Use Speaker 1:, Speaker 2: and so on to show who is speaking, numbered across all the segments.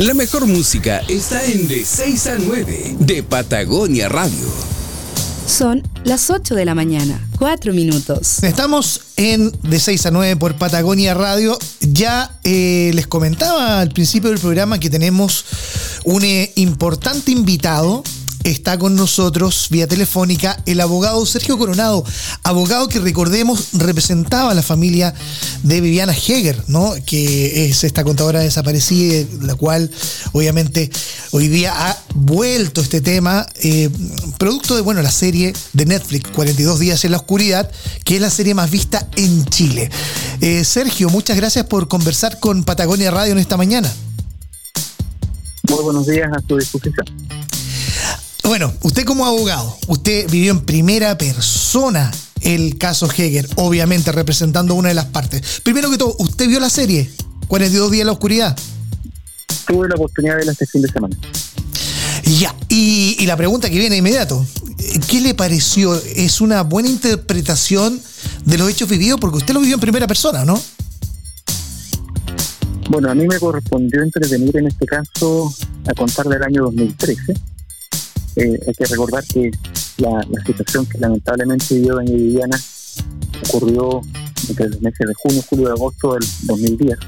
Speaker 1: La mejor música está en de 6 a 9 de Patagonia Radio.
Speaker 2: Son las 8 de la mañana, 4 minutos.
Speaker 3: Estamos en de 6 a 9 por Patagonia Radio. Ya eh, les comentaba al principio del programa que tenemos un eh, importante invitado está con nosotros vía telefónica el abogado Sergio Coronado, abogado que recordemos representaba a la familia de Viviana Heger, ¿no? que es esta contadora desaparecida, la cual obviamente hoy día ha vuelto este tema, eh, producto de bueno, la serie de Netflix, 42 días en la oscuridad, que es la serie más vista en Chile. Eh, Sergio, muchas gracias por conversar con Patagonia Radio en esta mañana.
Speaker 4: Muy buenos días a su disposición.
Speaker 3: Bueno, usted como abogado, usted vivió en primera persona el caso Heger, obviamente representando una de las partes. Primero que todo, ¿usted vio la serie 42 días en la oscuridad?
Speaker 4: Tuve la oportunidad de verla este fin de semana.
Speaker 3: Ya, y, la pregunta que viene inmediato, ¿qué le pareció? ¿Es una buena interpretación de los hechos vividos? Porque usted lo vivió en primera persona, ¿no?
Speaker 4: Bueno, a mí me correspondió intervenir en este caso a contar del año 2013 eh, hay que recordar que la, situación que lamentablemente vivió doña Viviana ocurrió entre los meses de junio, julio y agosto del 2010.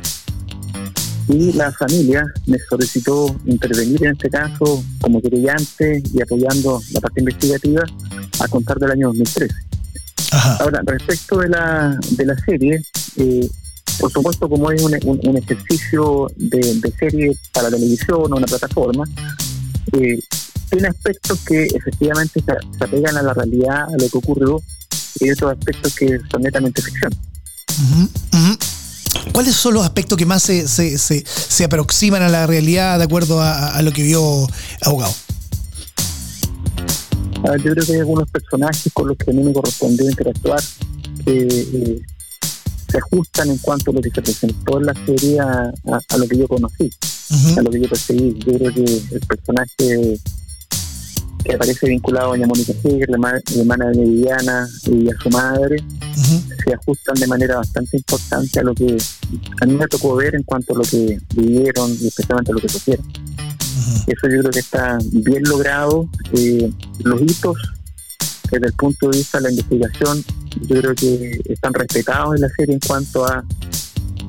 Speaker 4: Y la familia me solicitó intervenir en este caso como querellante y apoyando la parte investigativa a contar del año 2013. Ahora, respecto de la, de la serie, eh, por supuesto, como es un, un, ejercicio de, de, serie para televisión o una plataforma, eh, tiene aspectos que efectivamente se, apegan a la realidad, a lo que ocurrió, y otros aspectos que son netamente ficción.
Speaker 3: ¿Cuáles son los aspectos que más se, se, se, aproximan a la realidad de acuerdo a, lo que vio abogado?
Speaker 4: yo creo que hay algunos personajes con los que me correspondió interactuar que eh, se ajustan en cuanto a lo que se presentó en la serie a, lo que yo conocí, a lo que yo percibí. Yo creo que el personaje que aparece vinculado a doña Mónica Heger, la, hermana de Viviana y a su madre, se ajustan de manera bastante importante a lo que a mí me tocó ver en cuanto a lo que vivieron y especialmente a lo que sufrieron. Eso yo creo que está bien logrado. Eh, los hitos, desde el punto de vista de la investigación, yo creo que están respetados en la serie en cuanto a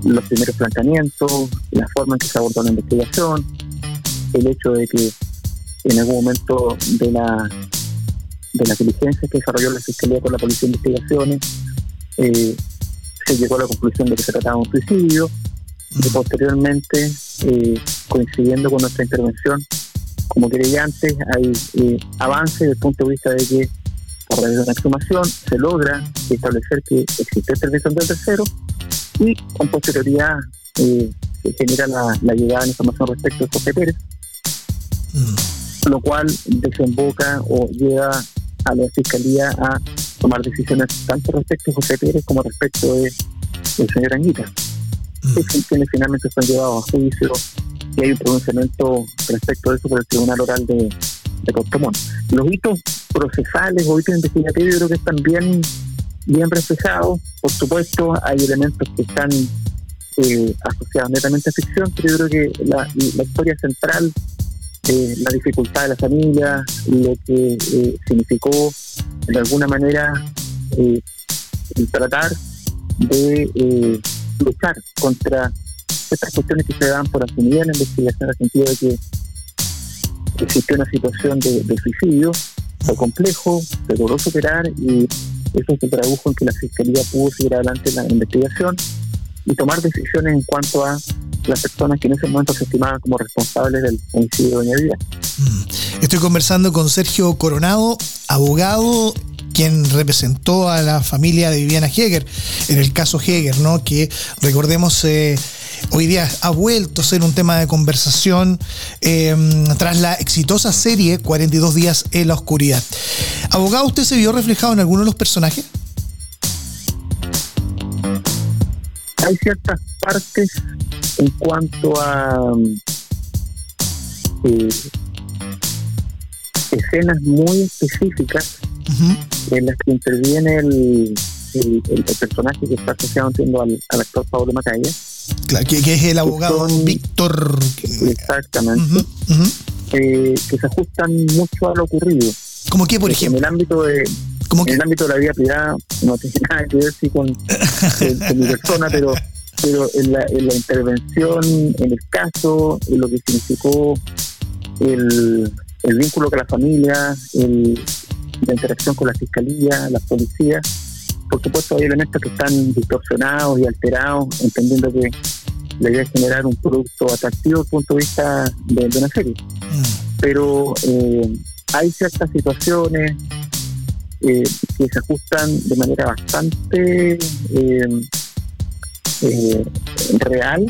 Speaker 4: los primeros planteamientos, la forma en que se abordó la investigación, el hecho de que en algún momento de la de las diligencias que desarrolló la Fiscalía con la Policía de Investigaciones, eh, se llegó a la conclusión de que se trataba de un suicidio y posteriormente, eh, coincidiendo con nuestra intervención como creyentes, hay eh, avances desde el punto de vista de que a través de una exhumación se logra establecer que existe intervención del tercero y con posterioridad se genera la, llegada de información respecto a José Pérez lo cual desemboca o lleva a la Fiscalía a tomar decisiones tanto respecto a José Pérez como respecto de el señor Anguita. Mm. quienes finalmente son llevados a juicio y hay un pronunciamiento respecto de eso por el Tribunal Oral de, de Los hitos procesales o hitos investigativos yo creo que están bien, bien reflejados. Por supuesto, hay elementos que están eh, asociados netamente a ficción, pero yo creo que la, la historia central eh, la dificultad de la familia, lo que eh, significó de alguna manera eh, el tratar de eh, luchar contra estas cuestiones que se dan por asumir en la investigación en el sentido de que existió una situación de, suicidio, fue complejo, se logró superar y eso se tradujo en que la Fiscalía pudo seguir adelante en la investigación y tomar decisiones en cuanto a las personas que en ese momento se estimaban como responsables del homicidio de Doña Vida.
Speaker 3: Mm. Estoy conversando con Sergio Coronado, abogado quien representó a la familia de Viviana Heger en el caso Heger, ¿no? Que recordemos eh, hoy día ha vuelto a ser un tema de conversación em, tras la exitosa serie 42 días en la oscuridad. Abogado, ¿usted se vio reflejado en alguno de los personajes?
Speaker 4: Hay ciertas partes en cuanto a eh, escenas muy específicas en las que interviene el, el, personaje que está asociado entiendo al, actor Pablo Macaya,
Speaker 3: Claro, que, es el abogado Víctor.
Speaker 4: Exactamente. Eh, que se ajustan mucho a lo ocurrido.
Speaker 3: ¿Como qué, por ejemplo?
Speaker 4: En el ámbito de, en el ámbito de la vida privada no tiene nada que ver con, mi persona, pero pero en la, en la intervención, en el caso, en lo que significó el, el vínculo con la familia, el, la interacción con la fiscalía, la policía, por supuesto hay elementos que están distorsionados y alterados, entendiendo que la idea es generar un producto atractivo desde el punto de vista de, una serie. Mm. Pero eh, hay ciertas situaciones eh, que se ajustan de manera bastante eh, real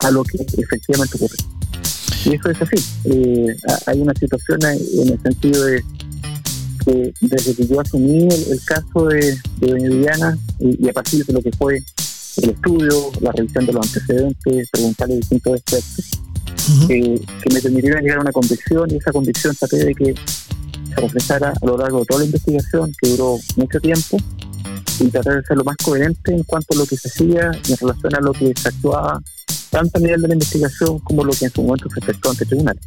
Speaker 4: a lo que efectivamente ocurre. Y eso es así. hay una situación en el sentido de que desde que yo asumí el, caso de, de Viviana y, a partir de lo que fue el estudio, la revisión de los antecedentes, preguntarle distintos aspectos, que me permitieron llegar a una convicción y esa convicción traté de que se reflejara a lo largo de toda la investigación, que duró mucho tiempo, y tratar de ser lo más coherente en cuanto a lo que se hacía en relación a lo que se actuaba tanto a nivel de la investigación como lo que en su momento se efectuó ante tribunales.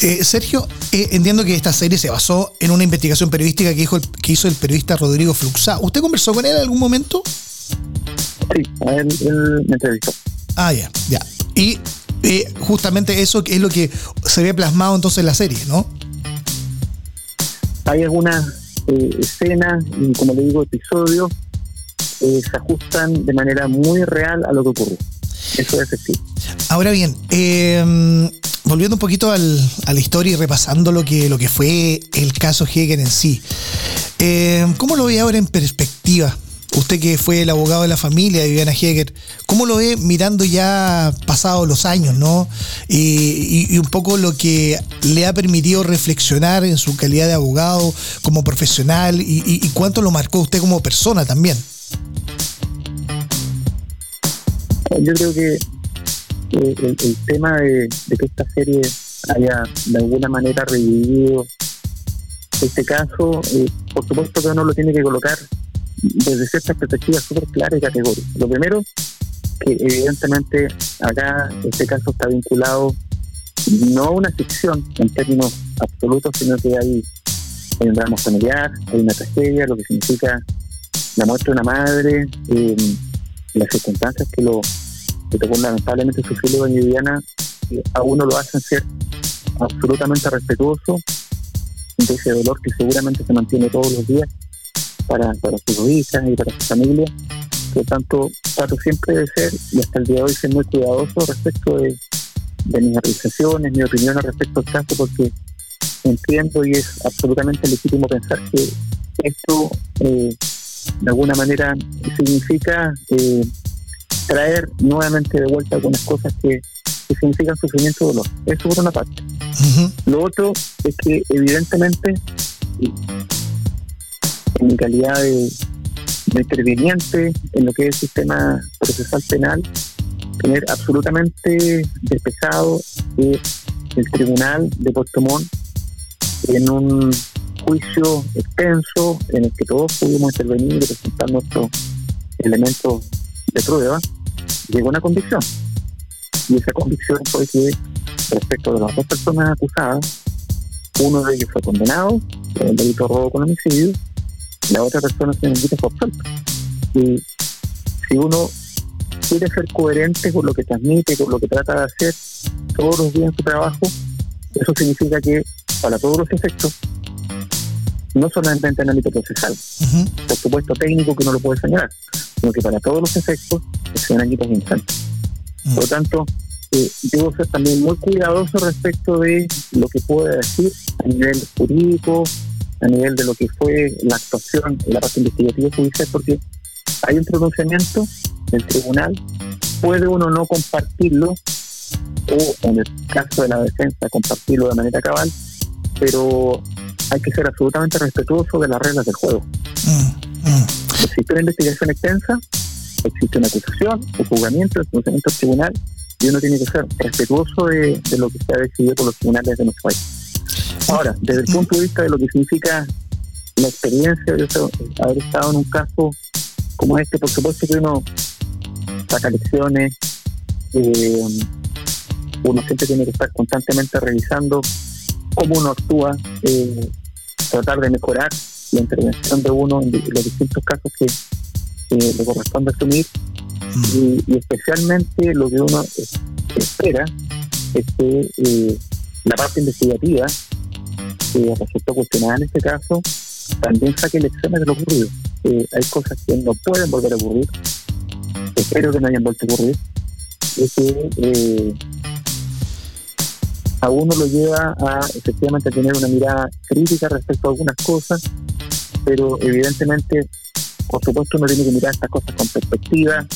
Speaker 3: Eh, Sergio, eh, entiendo que esta serie se basó en una investigación periodística que hizo el, que hizo el periodista Rodrigo Fluxá. ¿Usted conversó con él en algún momento?
Speaker 4: Sí, él, me entrevistó.
Speaker 3: Ah, ya, ya. Y eh, justamente eso es lo que se ve plasmado entonces en la serie, ¿no?
Speaker 4: Hay algunas escenas y, como le digo, episodios se ajustan de manera muy real a lo que ocurrió. Eso es efectivo.
Speaker 3: Ahora bien, eh, volviendo un poquito al, a la historia y repasando lo que, lo que fue el caso Heger en sí, eh, ¿cómo lo ve ahora en perspectiva? Usted que fue el abogado de la familia de Viviana Heger, ¿cómo lo ve mirando ya pasados los años, no? Y, un poco lo que le ha permitido reflexionar en su calidad de abogado, como profesional, y, y cuánto lo marcó usted como persona también.
Speaker 4: Yo creo que el, tema de, que esta serie haya de alguna manera revivido este caso, eh, por supuesto que uno lo tiene que colocar desde ciertas perspectivas súper claras y categóricas. Lo primero, que evidentemente acá este caso está vinculado no a una ficción en términos absolutos, sino que hay, un drama familiar, hay una tragedia, lo que significa la muerte de una madre, eh, las circunstancias que lo que lamentablemente sufrió doña Viviana, a uno lo hacen ser absolutamente respetuoso de ese dolor que seguramente se mantiene todos los días para, para sus hijas y para su familia. Por lo tanto, trato siempre de ser, y hasta el día de hoy, ser muy cuidadoso respecto de, mis apreciaciones, mi opinión respecto al caso, porque entiendo y es absolutamente legítimo pensar que esto eh, de alguna manera significa eh, traer nuevamente de vuelta algunas cosas que, significan sufrimiento y dolor. Eso por una parte. Lo otro es que evidentemente en mi calidad de, interviniente en lo que es el sistema procesal penal, tener absolutamente despejado que el tribunal de Puerto en un juicio extenso en el que todos pudimos intervenir y presentar nuestros elementos de prueba, llegó una convicción. Y esa convicción fue que respecto de las dos personas acusadas, uno de ellos fue condenado por el delito de robo con homicidio, la otra persona se fue absuelto. Y si uno quiere ser coherente con lo que transmite, con lo que trata de hacer todos los días en su trabajo, eso significa que para todos los efectos, no solamente en el ámbito procesal, por supuesto técnico que uno lo puede señalar, sino que para todos los efectos sean equipos instantes. Mm. Por lo tanto, eh, debo ser también muy cuidadoso respecto de lo que pueda decir a nivel jurídico, a nivel de lo que fue la actuación la parte investigativa judicial, porque hay un pronunciamiento del tribunal, puede uno no compartirlo, o en el caso de la defensa compartirlo de manera cabal, pero hay que ser absolutamente respetuoso de las reglas del juego. Mm, mm existe una investigación extensa, existe una acusación, un juzgamiento, un procedimiento tribunal, y uno tiene que ser respetuoso de, lo que se ha decidido por los tribunales de nuestro país. Ahora, desde el punto de vista de lo que significa la experiencia de haber estado en un caso como este, por supuesto que uno saca lecciones, eh, uno siempre tiene que estar constantemente revisando cómo uno actúa, eh, tratar de mejorar la intervención de uno en, los distintos casos que le corresponde asumir mm. y, especialmente lo que uno espera es que eh, la parte investigativa que resultó cuestionada en este caso también saque lecciones de lo ocurrido. Eh, hay cosas que no pueden volver a ocurrir, espero que no hayan vuelto a ocurrir, y que eh, a uno lo lleva a efectivamente tener una mirada crítica respecto a algunas cosas, pero evidentemente, por supuesto, uno tiene que mirar estas cosas con perspectiva.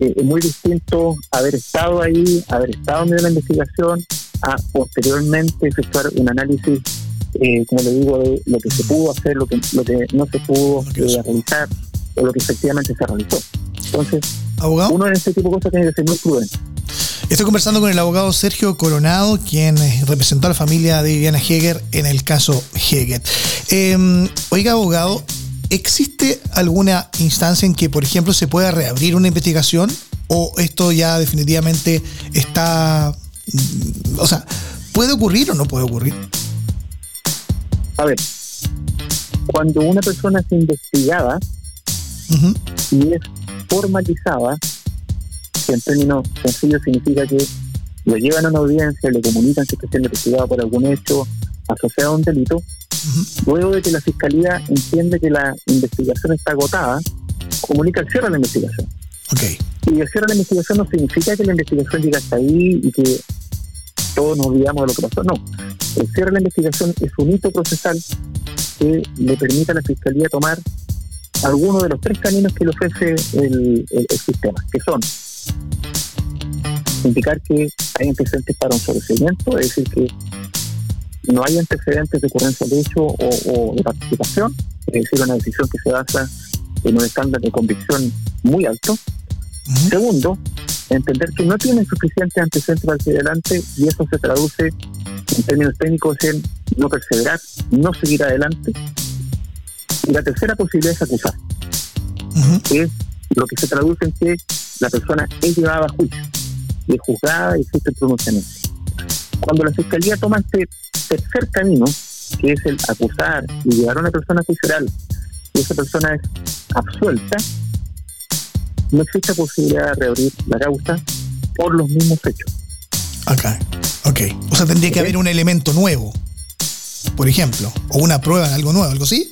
Speaker 4: Eh, es muy distinto haber estado ahí, haber estado en medio de la investigación, a posteriormente efectuar un análisis, eh, como le digo, de lo que se pudo hacer, lo que, lo que no se pudo eh, realizar o lo que efectivamente se realizó. Entonces, uno en este tipo de cosas tiene que ser muy prudente.
Speaker 3: Estoy conversando con el abogado Sergio Coronado, quien representó a la familia de Viviana Heger en el caso Heger. Em, oiga, abogado, ¿existe alguna instancia en que, por ejemplo, se pueda reabrir una investigación? ¿O esto ya definitivamente está... O sea, ¿puede ocurrir o no puede ocurrir?
Speaker 4: A ver, cuando una persona es investigada y es formalizada, en términos sencillos significa que lo llevan a una audiencia, le comunican que está siendo investigado por algún hecho asociado a un delito. Luego de que la fiscalía entiende que la investigación está agotada, comunica el cierre de la investigación.
Speaker 3: Okay.
Speaker 4: Y el cierre de la investigación no significa que la investigación llegue hasta ahí y que todos nos olvidamos de lo que pasó. No. El cierre de la investigación es un hito procesal que le permite a la fiscalía tomar algunos de los tres caminos que le ofrece el sistema, que son indicar que hay antecedentes para un sobreseimiento, es decir, que no hay antecedentes de ocurrencia de hecho o, de participación, es decir, una decisión que se basa en un estándar de convicción muy alto. Segundo, entender que no tienen suficientes antecedentes para seguir adelante y eso se traduce en términos técnicos en no perseverar, no seguir adelante. Y la tercera posibilidad es acusar, que es lo que se traduce en que la persona es llevada a juicio y es juzgada y existe el pronunciamiento. Cuando la fiscalía toma este tercer camino, que es el acusar y llevar a una persona oral, y esa persona es absuelta, no existe posibilidad de reabrir la causa por los mismos hechos.
Speaker 3: Ok, ok. O sea, tendría que haber un elemento nuevo, por ejemplo, o una prueba en algo nuevo, algo así.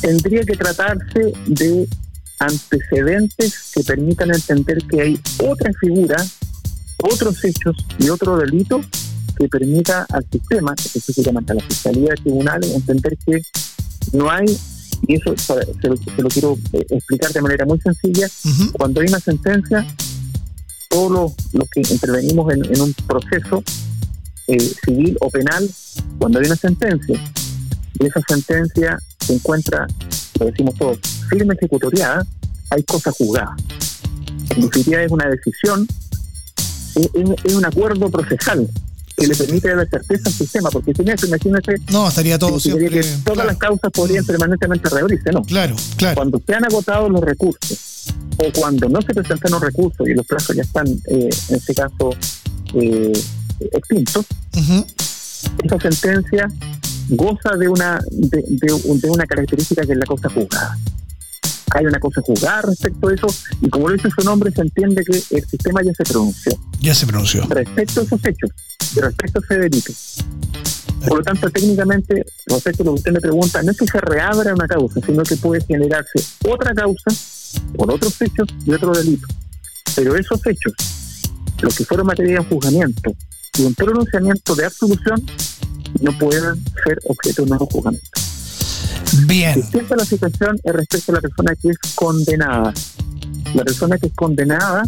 Speaker 4: Tendría que tratarse de antecedentes que permitan entender que hay otra figura, otros hechos y otro delito que permita al sistema, específicamente a la Fiscalía de Tribunales, entender que no hay, y eso se lo, quiero eh, explicar de manera muy sencilla, cuando hay una sentencia, todos los, que intervenimos en, un proceso eh, civil o penal, cuando hay una sentencia, y esa sentencia se encuentra, lo decimos todos, firme ejecutoriada, hay cosas juzgadas. En definitiva es una decisión, es, un acuerdo procesal que le permite dar certeza al sistema, porque si no, imagínese...
Speaker 3: No, estaría todo siempre...
Speaker 4: todas las causas podrían permanentemente reabrirse, ¿no?
Speaker 3: Claro, claro.
Speaker 4: Cuando se han agotado los recursos, o cuando no se presentan los recursos y los plazos ya están, eh, en este caso, eh, extintos, esa sentencia goza de una de, de, una característica que es la cosa juzgada hay una cosa juzgada respecto a eso, y como lo dice su nombre, se entiende que el sistema ya se pronunció.
Speaker 3: Ya se pronunció.
Speaker 4: Respecto a esos hechos, respecto a ese delito. Por lo tanto, técnicamente, respecto a lo que usted me pregunta, no es que se reabra una causa, sino que puede generarse otra causa por otros hechos y otro delito. Pero esos hechos, los que fueron materia de juzgamiento y un pronunciamiento de absolución, no pueden ser objeto de un nuevo juzgamiento.
Speaker 3: Bien.
Speaker 4: Distinta la situación es respecto a la persona que es condenada. La persona que es condenada,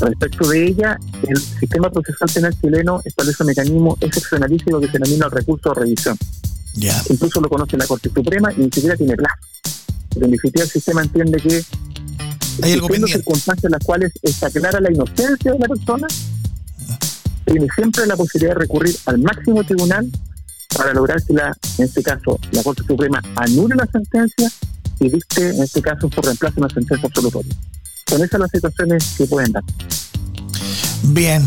Speaker 4: respecto de ella, el sistema procesal penal chileno establece un mecanismo excepcionalísimo que se denomina el recurso de revisión.
Speaker 3: Ya.
Speaker 4: Incluso lo conoce la Corte Suprema y ni siquiera tiene plazo. Porque en definitiva el sistema entiende que
Speaker 3: hay algo
Speaker 4: circunstancias en las cuales está clara la inocencia de la persona, tiene siempre la posibilidad de recurrir al máximo tribunal para lograr que la, en este caso, la Corte Suprema anule la sentencia y dicte, en este caso, por reemplazo una sentencia absolutoria. son esas las situaciones que pueden dar.
Speaker 3: Bien.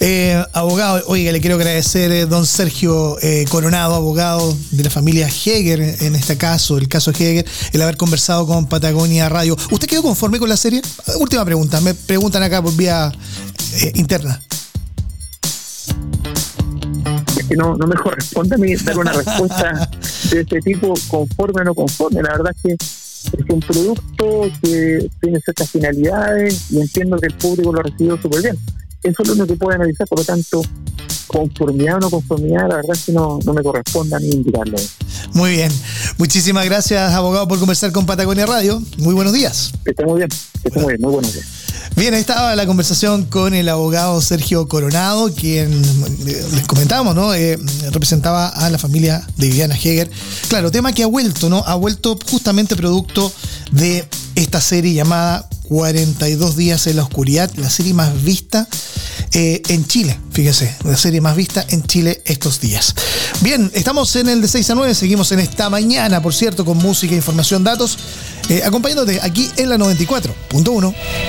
Speaker 3: Eh, abogado, oiga, le quiero agradecer eh, don Sergio eh, Coronado, abogado de la familia Heger, en este caso, el caso Heger, el haber conversado con Patagonia Radio. ¿Usted quedó conforme con la serie? Última pregunta, me preguntan acá por vía interna.
Speaker 4: Es que no, no me corresponde a mí dar una respuesta de este tipo conforme o no conforme. La verdad es que es un producto que tiene ciertas finalidades y entiendo que el público lo ha recibido súper bien. Eso es lo único que puede analizar, por lo tanto, conformidad o no conformidad, la verdad es que no, me corresponde a mí indicarlo.
Speaker 3: Muy bien. Muchísimas gracias, abogado, por conversar con Patagonia Radio. Muy buenos días.
Speaker 4: Esté muy bien, esté muy bien, muy buenos días.
Speaker 3: Bien, ahí estaba la conversación con el abogado Sergio Coronado, quien eh, les comentábamos, ¿no? Eh, representaba a la familia de Viviana Heger. Claro, tema que ha vuelto, ¿no? Ha vuelto justamente producto de esta serie llamada 42 días en la oscuridad, la serie más vista eh, en Chile, fíjese, la serie más vista en Chile estos días. Bien, estamos en el de 6 a 9, seguimos en esta mañana, por cierto, con música, información, datos, acompañándote aquí en la 94.1.